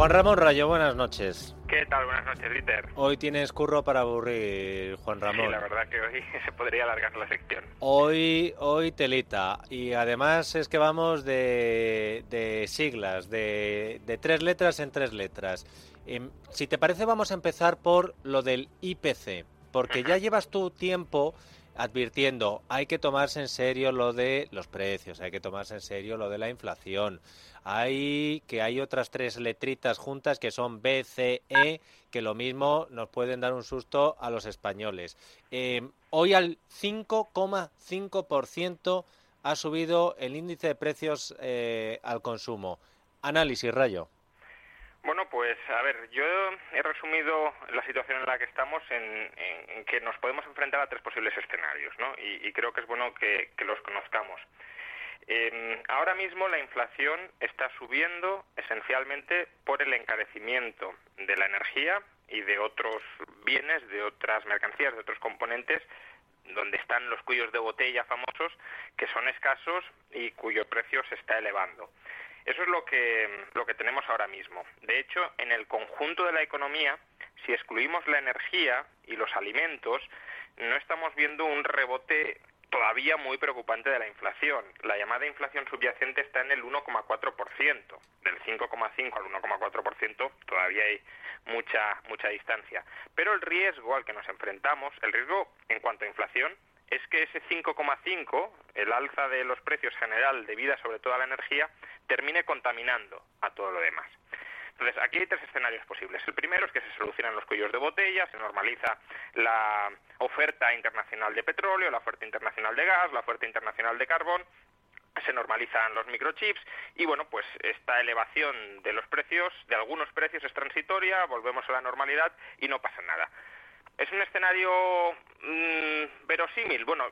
Juan Ramón Rayo, buenas noches. ¿Qué tal? Buenas noches, Dieter. Hoy tienes curro para aburrir, Juan Ramón. Sí, la verdad que hoy se podría alargar la sección. Hoy, hoy telita. Y además es que vamos de, de siglas, de, de tres letras en tres letras. Em, si te parece, vamos a empezar por lo del IPC, porque ya llevas tu tiempo advirtiendo, hay que tomarse en serio lo de los precios, hay que tomarse en serio lo de la inflación, hay que hay otras tres letritas juntas que son B, C, E, que lo mismo nos pueden dar un susto a los españoles. Em, hoy al 5,5% ha subido el índice de precios eh, al consumo. Análisis, Rayo. Bueno, pues a ver, yo he resumido la situación en la que estamos en, que nos podemos enfrentar a tres posibles escenarios, ¿no? Y, creo que es bueno que, los conozcamos. Eh, ahora mismo la inflación está subiendo esencialmente por el encarecimiento de la energía y de otros bienes, de otras mercancías, de otros componentes donde están los cuellos de botella famosos que son escasos y cuyo precio se está elevando. Eso es lo que, lo que tenemos ahora mismo. De hecho, en el conjunto de la economía, si excluimos la energía y los alimentos, no estamos viendo un rebote todavía muy preocupante de la inflación. La llamada inflación subyacente está en el 1,4%. Del 5,5 al 1,4% todavía hay mucha mucha distancia. Pero el riesgo al que nos enfrentamos, el riesgo en cuanto a inflación es que ese 5,5, el alza de los precios general debida sobre todo a la energía, termine contaminando a todo lo demás. Entonces, aquí hay tres escenarios posibles. El primero es que se solucionan los cuellos de botella, se normaliza la oferta internacional de petróleo, la oferta internacional de gas, la oferta internacional de carbón, se normalizan los microchips y bueno, pues esta elevación de los precios, de algunos precios es transitoria, volvemos a la normalidad y no pasa nada. ¿Es un escenario mmm, verosímil? Bueno,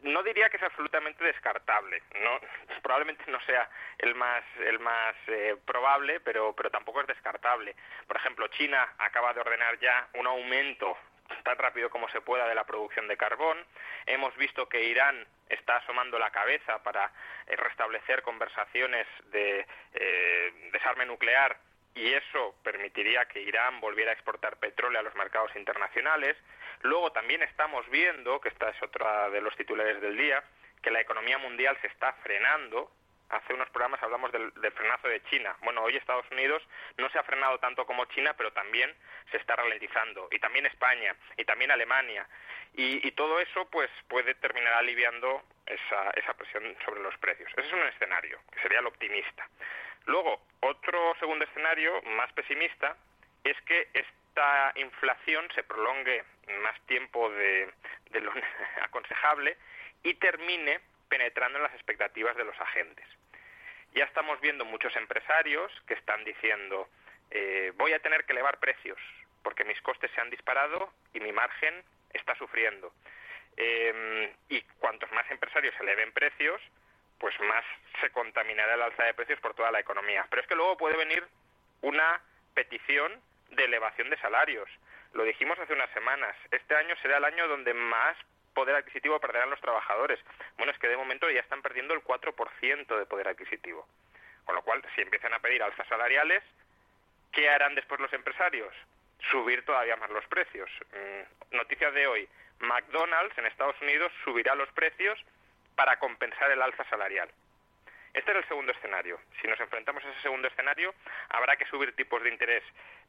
no diría que es absolutamente descartable. No, probablemente no sea el más el más eh, probable, pero pero tampoco es descartable. Por ejemplo, China acaba de ordenar ya un aumento tan rápido como se pueda de la producción de carbón. Hemos visto que Irán está asomando la cabeza para eh, restablecer conversaciones de eh, desarme nuclear y eso permitiría que Irán volviera a exportar petróleo a los mercados internacionales. Luego también estamos viendo, que esta es otra de los titulares del día, que la economía mundial se está frenando. Hace unos programas hablamos del, frenazo de China. Bueno, hoy Estados Unidos no se ha frenado tanto como China, pero también se está ralentizando. Y también España, y también Alemania. Y, y todo eso pues puede terminar aliviando esa, esa presión sobre los precios. Ese es un escenario, que sería el optimista. Luego, otro segundo escenario, más pesimista, es que esta inflación se prolongue más tiempo de, lo aconsejable y termine penetrando en las expectativas de los agentes. Ya estamos viendo muchos empresarios que están diciendo eh, voy a tener que elevar precios porque mis costes se han disparado y mi margen está sufriendo. Eh, y cuantos más empresarios eleven precios, pues más se contaminará el alza de precios por toda la economía. Pero es que luego puede venir una petición de elevación de salarios. Lo dijimos hace unas semanas. Este año será el año donde más poder adquisitivo perderán los trabajadores. Bueno, es que de momento ya están perdiendo el 4% de poder adquisitivo. Con lo cual, si empiezan a pedir alzas salariales, ¿qué harán después los empresarios? Subir todavía más los precios. Mm, noticias de hoy. McDonald's en Estados Unidos subirá los precios para compensar el alza salarial. Este es el segundo escenario. Si nos enfrentamos a ese segundo escenario, habrá que subir tipos de interés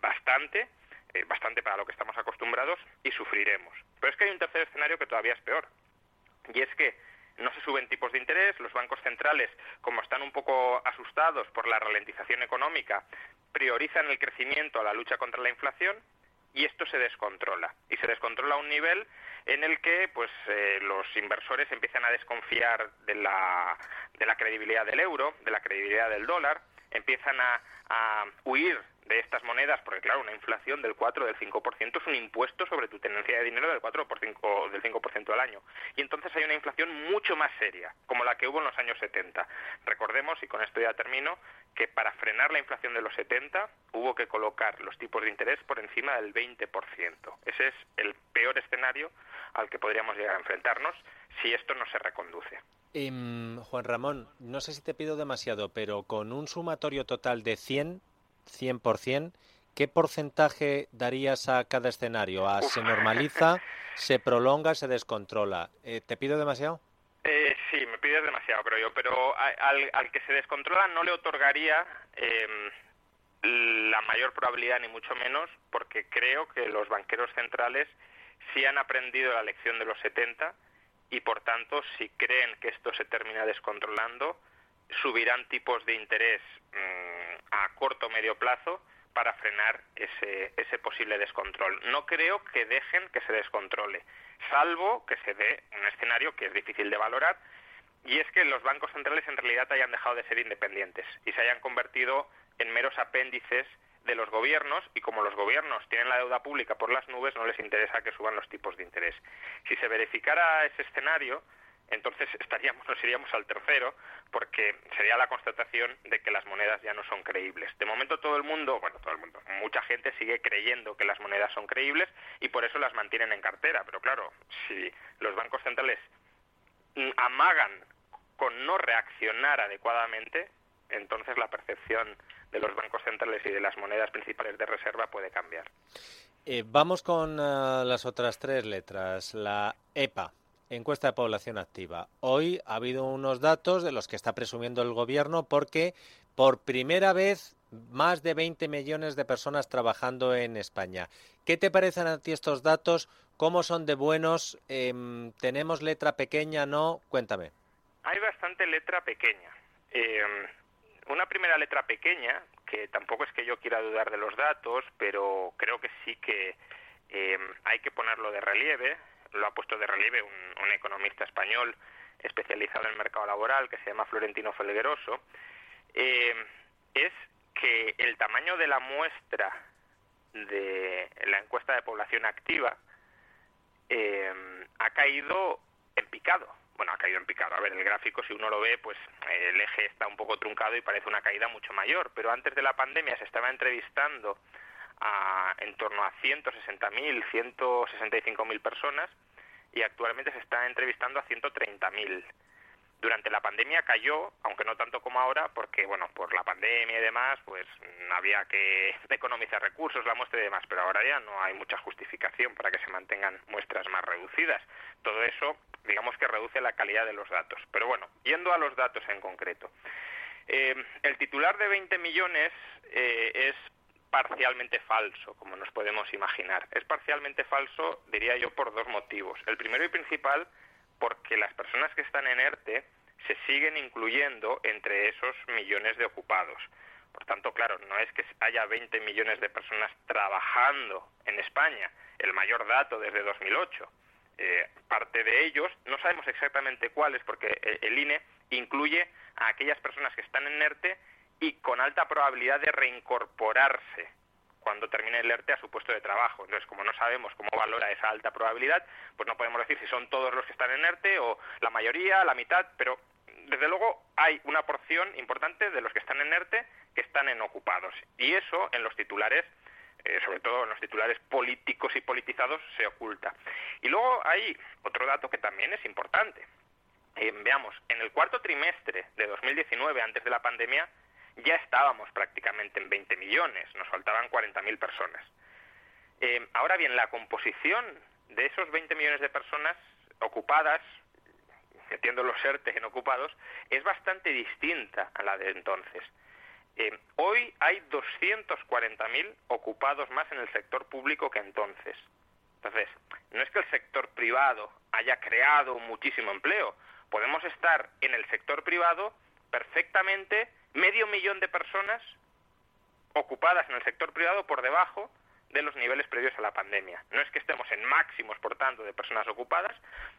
bastante, eh, bastante para lo que estamos acostumbrados, y sufriremos. Pero es que hay un tercer escenario que todavía es peor. Y es que no se suben tipos de interés, los bancos centrales, como están un poco asustados por la ralentización económica, priorizan el crecimiento a la lucha contra la inflación, y esto se descontrola. Y se descontrola a un nivel en el que pues eh, los inversores empiezan a desconfiar de la, de la credibilidad del euro, de la credibilidad del dólar, empiezan a, huir de estas monedas, porque claro, una inflación del 4 o del 5% es un impuesto sobre tu tenencia de dinero del 4 por 5, del 5% al año. Y entonces hay una inflación mucho más seria, como la que hubo en los años 70. Recordemos, y con esto ya termino, que para frenar la inflación de los 70 hubo que colocar los tipos de interés por encima del 20%. Ese es el peor escenario al que podríamos llegar a enfrentarnos si esto no se reconduce. Em, Juan Ramón, no sé si te pido demasiado, pero con un sumatorio total de 100, 100%, ¿qué porcentaje darías a cada escenario? ¿A se normaliza, se prolonga, se descontrola? Eh, ¿Te pido demasiado? Pides demasiado, creo yo, pero al, al que se descontrola no le otorgaría eh, la mayor probabilidad, ni mucho menos, porque creo que los banqueros centrales sí han aprendido la lección de los 70 y, por tanto, si creen que esto se termina descontrolando, subirán tipos de interés mmm, a corto o medio plazo para frenar ese, ese posible descontrol. No creo que dejen que se descontrole, salvo que se dé un escenario que es difícil de valorar, y es que los bancos centrales en realidad hayan dejado de ser independientes y se hayan convertido en meros apéndices de los gobiernos y como los gobiernos tienen la deuda pública por las nubes no les interesa que suban los tipos de interés. Si se verificara ese escenario, entonces estaríamos, nos iríamos al tercero, porque sería la constatación de que las monedas ya no son creíbles. De momento todo el mundo, bueno, todo el mundo, mucha gente sigue creyendo que las monedas son creíbles y por eso las mantienen en cartera. Pero claro, si los bancos centrales amagan con no reaccionar adecuadamente, entonces la percepción de los bancos centrales y de las monedas principales de reserva puede cambiar. Eh, vamos con uh, las otras tres letras. La EPA, encuesta de población activa. Hoy ha habido unos datos de los que está presumiendo el gobierno porque por primera vez más de 20 millones de personas trabajando en España. ¿Qué te parecen a ti estos datos? ¿Cómo son de buenos? Eh, ¿Tenemos letra pequeña? ¿No? Cuéntame. Letra pequeña. Eh, una primera letra pequeña, que tampoco es que yo quiera dudar de los datos, pero creo que sí que eh, hay que ponerlo de relieve, lo ha puesto de relieve un, economista español especializado en el mercado laboral que se llama Florentino Felgueroso, eh, es que el tamaño de la muestra de la encuesta de población activa ha caído en picado bueno, ha caído en picado. A ver, el gráfico, si uno lo ve, pues el eje está un poco truncado y parece una caída mucho mayor. Pero antes de la pandemia se estaba entrevistando a en torno a 160.000, 165.000 personas y actualmente se está entrevistando a 130.000. Durante la pandemia cayó, aunque no tanto como ahora, porque, bueno, por la pandemia y demás, pues había que economizar recursos, la muestra y demás, pero ahora ya no hay mucha justificación para que se mantengan muestras más reducidas. Todo eso, digamos que reduce la calidad de los datos. Pero bueno, yendo a los datos en concreto. Eh, el titular de 20 millones eh, es parcialmente falso, como nos podemos imaginar. Es parcialmente falso, diría yo, por dos motivos. El primero y principal porque las personas que están en ERTE se siguen incluyendo entre esos millones de ocupados. Por tanto, claro, no es que haya 20 millones de personas trabajando en España, el mayor dato desde 2008. Eh, parte de ellos, no sabemos exactamente cuáles, porque el INE incluye a aquellas personas que están en ERTE y con alta probabilidad de reincorporarse cuando termine el ERTE a su puesto de trabajo. Entonces, como no sabemos cómo valora esa alta probabilidad, pues no podemos decir si son todos los que están en ERTE o la mayoría, la mitad, pero desde luego hay una porción importante de los que están en ERTE que están en ocupados. Y eso en los titulares eh, sobre todo en los titulares políticos y politizados, se oculta. Y luego hay otro dato que también es importante. Eh, veamos, en el cuarto trimestre de 2019, antes de la pandemia, ya estábamos prácticamente en 20 millones, nos faltaban 40.000 personas. Eh, ahora bien, la composición de esos 20 millones de personas ocupadas, metiendo los ERTE en ocupados, es bastante distinta a la de entonces. Eh, hoy hay 240.000 ocupados más en el sector público que entonces. Entonces, no es que el sector privado haya creado muchísimo empleo. Podemos estar en el sector privado perfectamente medio millón de personas ocupadas en el sector privado por debajo de los niveles previos a la pandemia. No es que estemos en máximos, por tanto, de personas ocupadas,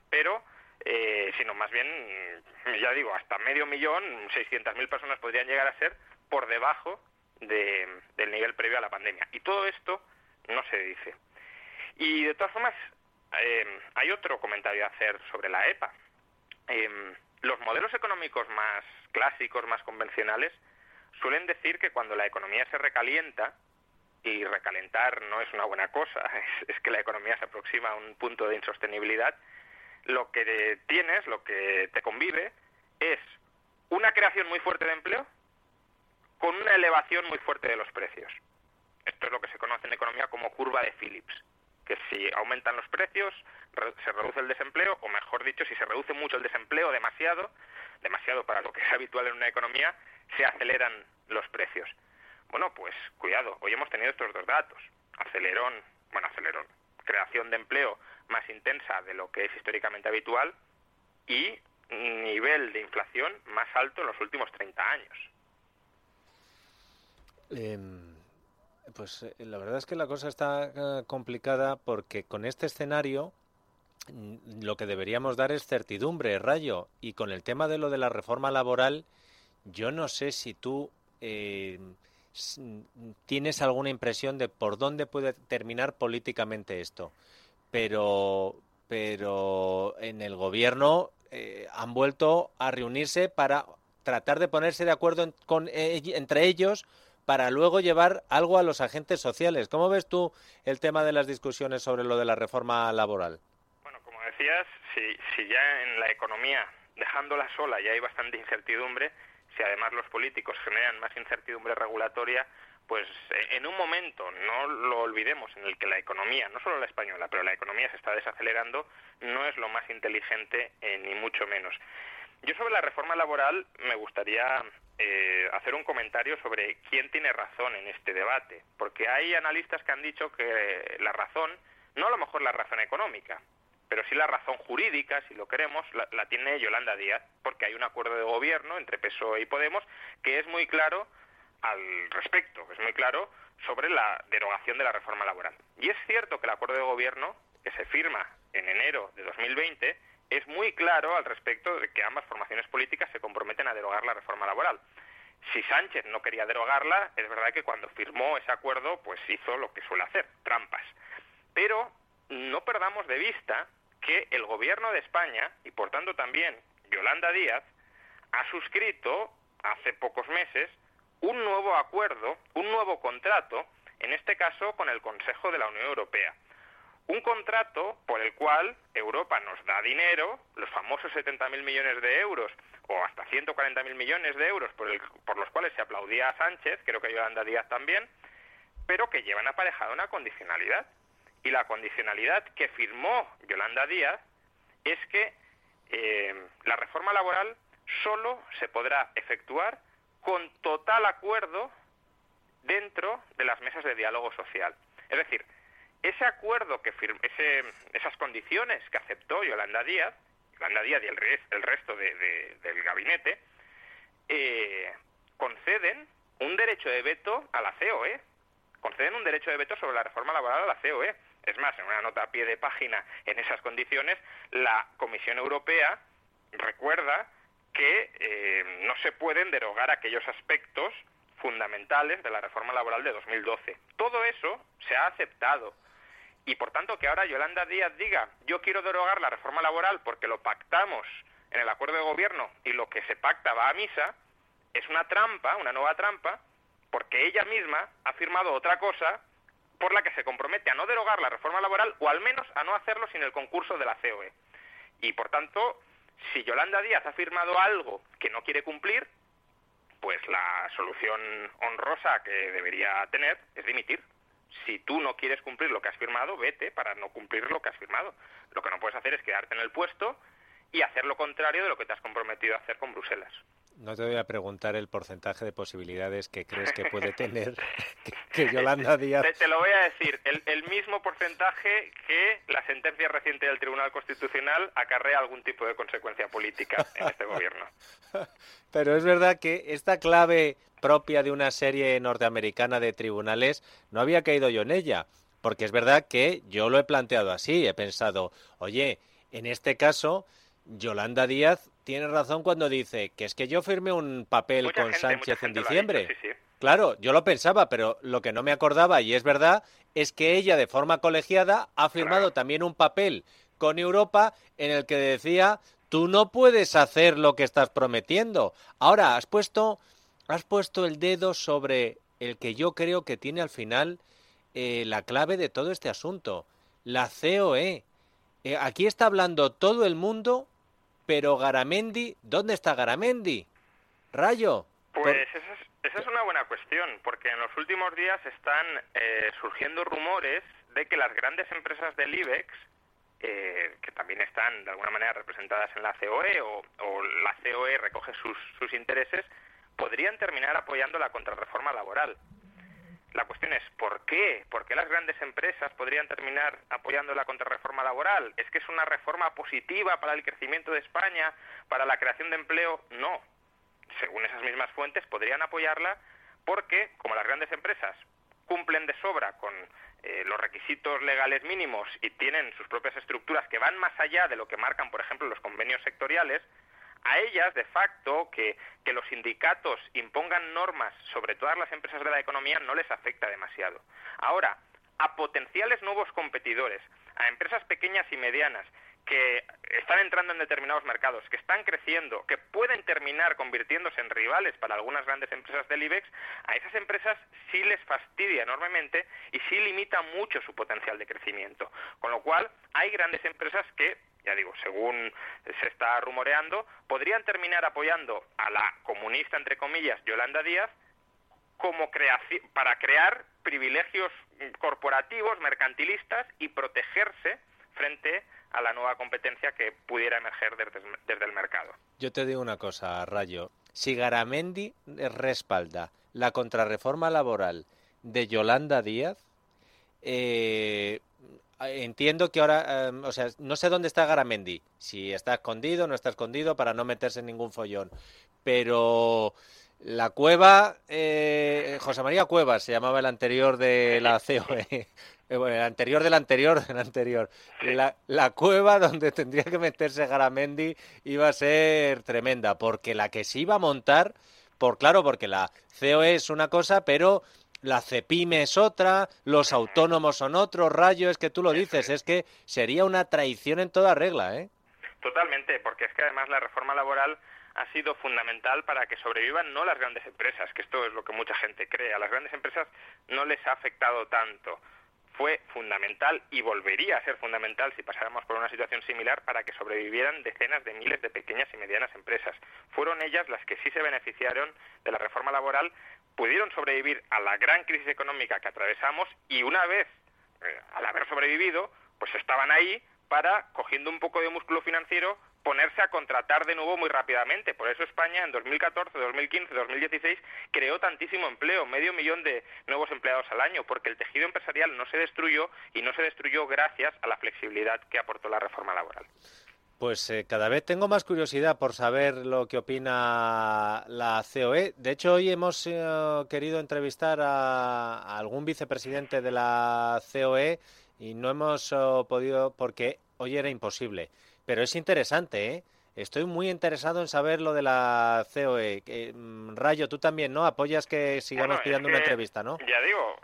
pero eh, sino más bien, ya digo, hasta medio millón, 600.000 personas podrían llegar a ser por debajo del nivel previo a la pandemia. Y todo esto no se dice. Y de todas formas, eh, hay otro comentario a hacer sobre la EPA. Eh, los modelos económicos más clásicos, más convencionales, suelen decir que cuando la economía se recalienta, y recalentar no es una buena cosa, es, que la economía se aproxima a un punto de insostenibilidad, lo que tienes, lo que te convive, es una creación muy fuerte de empleo con una elevación muy fuerte de los precios. Esto es lo que se conoce en economía como curva de Phillips, que si aumentan los precios se reduce el desempleo, o mejor dicho, si se reduce mucho el desempleo, demasiado, demasiado para lo que es habitual en una economía, se aceleran los precios. Bueno, pues cuidado, hoy hemos tenido estos dos datos. Acelerón, bueno, acelerón, creación de empleo más intensa de lo que es históricamente habitual y nivel de inflación más alto en los últimos 30 años. Em, pues eh, la verdad es que la cosa está eh, complicada porque con este escenario lo que deberíamos dar es certidumbre, rayo. Y con el tema de lo de la reforma laboral, yo no sé si tú eh, tienes alguna impresión de por dónde puede terminar políticamente esto. Pero, pero en el gobierno eh, han vuelto a reunirse para tratar de ponerse de acuerdo con, eh, entre ellos para luego llevar algo a los agentes sociales. ¿Cómo ves tú el tema de las discusiones sobre lo de la reforma laboral? Decías, si, si ya en la economía, dejándola sola, ya hay bastante incertidumbre, si además los políticos generan más incertidumbre regulatoria, pues eh, en un momento, no lo olvidemos, en el que la economía, no solo la española, pero la economía se está desacelerando, no es lo más inteligente eh, ni mucho menos. Yo sobre la reforma laboral me gustaría eh, hacer un comentario sobre quién tiene razón en este debate, porque hay analistas que han dicho que la razón, no a lo mejor la razón económica, pero sí la razón jurídica, si lo queremos, la, tiene Yolanda Díaz, porque hay un acuerdo de gobierno entre PSOE y Podemos que es muy claro al respecto, es muy claro sobre la derogación de la reforma laboral. Y es cierto que el acuerdo de gobierno que se firma en enero de 2020 es muy claro al respecto de que ambas formaciones políticas se comprometen a derogar la reforma laboral. Si Sánchez no quería derogarla, es verdad que cuando firmó ese acuerdo, pues hizo lo que suele hacer, trampas. Pero no perdamos de vista que el gobierno de España, y por tanto también Yolanda Díaz, ha suscrito hace pocos meses un nuevo acuerdo, un nuevo contrato, en este caso con el Consejo de la Unión Europea. Un contrato por el cual Europa nos da dinero, los famosos 70.000 millones de euros o hasta 140.000 millones de euros por, por los cuales se aplaudía a Sánchez, creo que Yolanda Díaz también, pero que llevan aparejada una condicionalidad. Y la condicionalidad que firmó Yolanda Díaz es que eh, la reforma laboral solo se podrá efectuar con total acuerdo dentro de las mesas de diálogo social. Es decir, ese acuerdo que ese, esas condiciones que aceptó Yolanda Díaz, Yolanda Díaz y el, el resto del gabinete, eh, conceden un derecho de veto a la COE, conceden un derecho de veto sobre la reforma laboral a la COE. Es más, en una nota a pie de página en esas condiciones, la Comisión Europea recuerda que eh, no se pueden derogar aquellos aspectos fundamentales de la reforma laboral de 2012. Todo eso se ha aceptado. Y por tanto que ahora Yolanda Díaz diga, yo quiero derogar la reforma laboral porque lo pactamos en el acuerdo de gobierno y lo que se pacta va a misa, es una trampa, una nueva trampa, porque ella misma ha firmado otra cosa por la que se compromete a no derogar la reforma laboral o al menos a no hacerlo sin el concurso de la COE. Y por tanto, si Yolanda Díaz ha firmado algo que no quiere cumplir, pues la solución honrosa que debería tener es dimitir. Si tú no quieres cumplir lo que has firmado, vete para no cumplir lo que has firmado. Lo que no puedes hacer es quedarte en el puesto y hacer lo contrario de lo que te has comprometido a hacer con Bruselas. No te voy a preguntar el porcentaje de posibilidades que crees que puede tener que, Yolanda Díaz. Te, lo voy a decir, el, mismo porcentaje que la sentencia reciente del Tribunal Constitucional acarrea algún tipo de consecuencia política en este gobierno. Pero es verdad que esta clave propia de una serie norteamericana de tribunales no había caído yo en ella. Porque es verdad que yo lo he planteado así, he pensado, oye, en este caso, Yolanda Díaz tiene razón cuando dice que es que yo firmé un papel con Sánchez en diciembre. Claro, yo lo pensaba, pero lo que no me acordaba, y es verdad, es que ella de forma colegiada ha firmado también un papel con Europa en el que decía, tú no puedes hacer lo que estás prometiendo. Ahora, has puesto, has puesto el dedo sobre el que yo creo que tiene al final eh, la clave de todo este asunto, la COE. Eh, aquí está hablando todo el mundo pero Garamendi, ¿dónde está Garamendi? Rayo. Pues esa, es, una buena cuestión, porque en los últimos días están eh, surgiendo rumores de que las grandes empresas del IBEX, eh, que también están de alguna manera representadas en la COE o, la COE recoge sus intereses, podrían terminar apoyando la contrarreforma laboral. La cuestión es, ¿por qué? ¿Por qué las grandes empresas podrían terminar apoyando la contrarreforma laboral? ¿Es que es una reforma positiva para el crecimiento de España, para la creación de empleo? No. Según esas mismas fuentes, podrían apoyarla porque, como las grandes empresas cumplen de sobra con eh, los requisitos legales mínimos y tienen sus propias estructuras que van más allá de lo que marcan, por ejemplo, los convenios sectoriales, a ellas, de facto, que, los sindicatos impongan normas sobre todas las empresas de la economía no les afecta demasiado. Ahora, a potenciales nuevos competidores, a empresas pequeñas y medianas que están entrando en determinados mercados, que están creciendo, que pueden terminar convirtiéndose en rivales para algunas grandes empresas del IBEX, a esas empresas sí les fastidia enormemente y sí limita mucho su potencial de crecimiento. Con lo cual, hay grandes empresas que ya digo, según se está rumoreando, podrían terminar apoyando a la comunista, entre comillas, Yolanda Díaz, como para crear privilegios corporativos, mercantilistas y protegerse frente a la nueva competencia que pudiera emerger desde, el mercado. Yo te digo una cosa, Rayo. Si Garamendi respalda la contrarreforma laboral de Yolanda Díaz, eh, entiendo que ahora, em, o sea, no sé dónde está Garamendi, si está escondido, o no está escondido, para no meterse en ningún follón, pero la cueva, eh, José María Cuevas se llamaba el anterior de la COE, eh, bueno, el anterior del anterior del anterior, la, la cueva donde tendría que meterse Garamendi iba a ser tremenda, porque la que se iba a montar, por claro, porque la COE es una cosa, pero la CEPIME es otra, los autónomos son otros, Rayo, es que tú lo dices, es que sería una traición en toda regla, ¿eh? Totalmente, porque es que además la reforma laboral ha sido fundamental para que sobrevivan no las grandes empresas, que esto es lo que mucha gente cree, a las grandes empresas no les ha afectado tanto. Fue fundamental y volvería a ser fundamental si pasáramos por una situación similar para que sobrevivieran decenas de miles de pequeñas y medianas empresas. Fueron ellas las que sí se beneficiaron de la reforma laboral pudieron sobrevivir a la gran crisis económica que atravesamos y una vez, eh, al haber sobrevivido, pues estaban ahí para, cogiendo un poco de músculo financiero, ponerse a contratar de nuevo muy rápidamente. Por eso España en 2014, 2015, 2016 creó tantísimo empleo, medio millón de nuevos empleados al año, porque el tejido empresarial no se destruyó y no se destruyó gracias a la flexibilidad que aportó la reforma laboral. Pues eh, cada vez tengo más curiosidad por saber lo que opina la COE. De hecho, hoy hemos eh, querido entrevistar a, algún vicepresidente de la COE y no hemos eh, podido porque hoy era imposible. Pero es interesante, ¿eh? Estoy muy interesado en saber lo de la COE. Mm, Rayo, tú también, ¿no? Apoyas que sigamos pidiendo una entrevista, ¿no? Ya digo,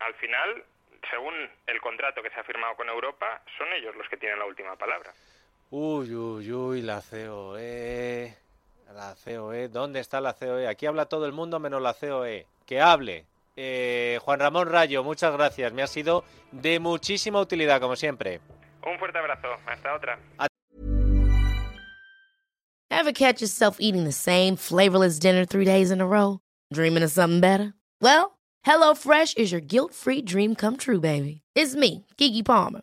al final, según el contrato que se ha firmado con Europa, son ellos los que tienen la última palabra. Uy, uy, uy, la COE. La COE. ¿Dónde está la COE? Aquí habla todo el mundo menos la COE. Que hable. Eh, Juan Ramón Rayo, muchas gracias. Me ha sido de muchísima utilidad, como siempre. Un fuerte abrazo. Hasta otra. Ever catch yourself eating the same flavorless dinner three days in a row? Dreaming of something better? Well, HelloFresh is your guilt-free dream come true, baby. It's me, Kiki Palmer.